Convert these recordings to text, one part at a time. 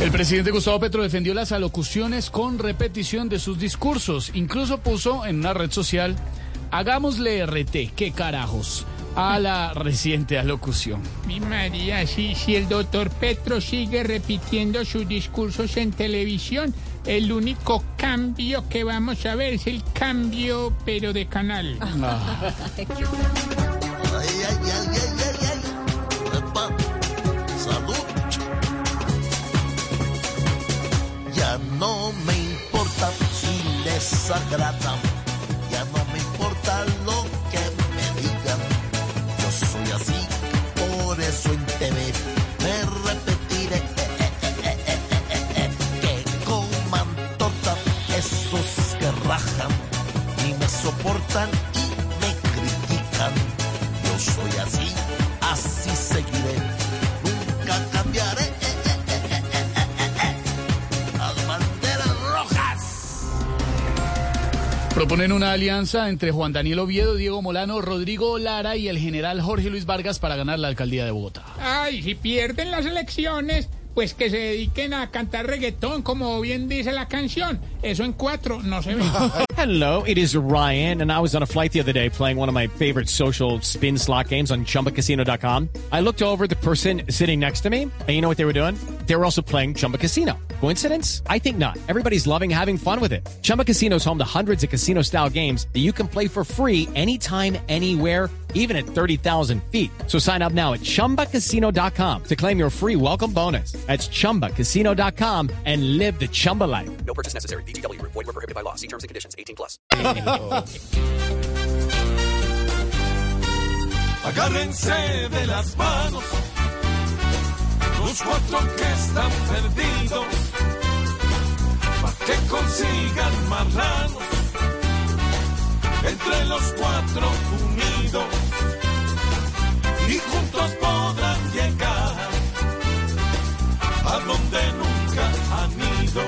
El presidente Gustavo Petro defendió las alocuciones con repetición de sus discursos. Incluso puso en una red social, hagámosle RT, qué carajos, a la reciente alocución. Mi María, si, si el doctor Petro sigue repitiendo sus discursos en televisión, el único cambio que vamos a ver es el cambio, pero de canal. Ay, não me importa se lhe é sagrada Proponen una alianza entre Juan Daniel Oviedo, Diego Molano, Rodrigo Lara y el general Jorge Luis Vargas para ganar la alcaldía de Bogotá. Ay, si pierden las elecciones, pues que se dediquen a cantar reggaetón, como bien dice la canción. Eso en cuatro no se ve. Hello, it is Ryan, and I was on a flight the other day playing one of my favorite social spin slot games on chumbacasino.com. I looked over at the person sitting next to me, and you know what they were doing? They were also playing Chumba Casino. Coincidence? I think not. Everybody's loving having fun with it. Chumba Casino is home to hundreds of casino style games that you can play for free anytime, anywhere even at 30,000 feet. So sign up now at ChumbaCasino.com to claim your free welcome bonus. That's ChumbaCasino.com and live the Chumba life. No purchase necessary. VGW Group. Void were prohibited by law. See terms and conditions. 18 plus. Agárrense de las manos, los cuatro que están perdidos, para que consigan marranos, entre los cuatro unidos, y juntos podrán llegar a donde nunca han ido,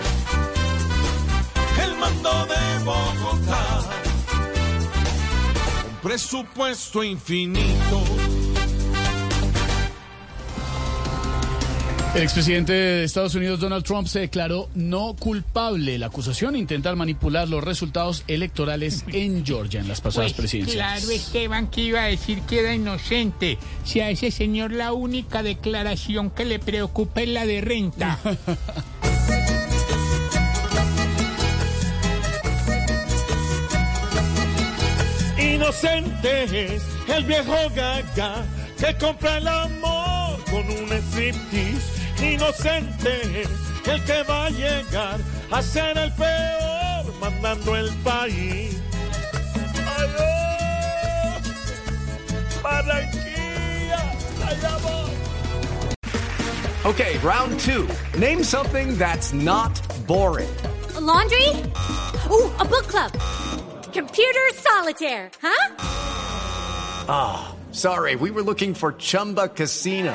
el mando de Bogotá presupuesto infinito. El expresidente de Estados Unidos, Donald Trump, se declaró no culpable. La acusación intenta manipular los resultados electorales en Georgia en las pasadas Pues presidenciales. claro, Esteban, que iba a decir que era inocente. Si a ese señor la única declaración que le preocupa es la de renta. Inocente es el viejo gaga que compra el amor con un striptease. Inocente el que va a llegar a ser el peor mandando el país. ¡Ay, oh! Barranquilla, allá voy. Okay, round two. Name something that's not boring. A laundry? Ooh, a book club. Computer solitaire, huh? Ah, sorry. We were looking for Chumba Casino.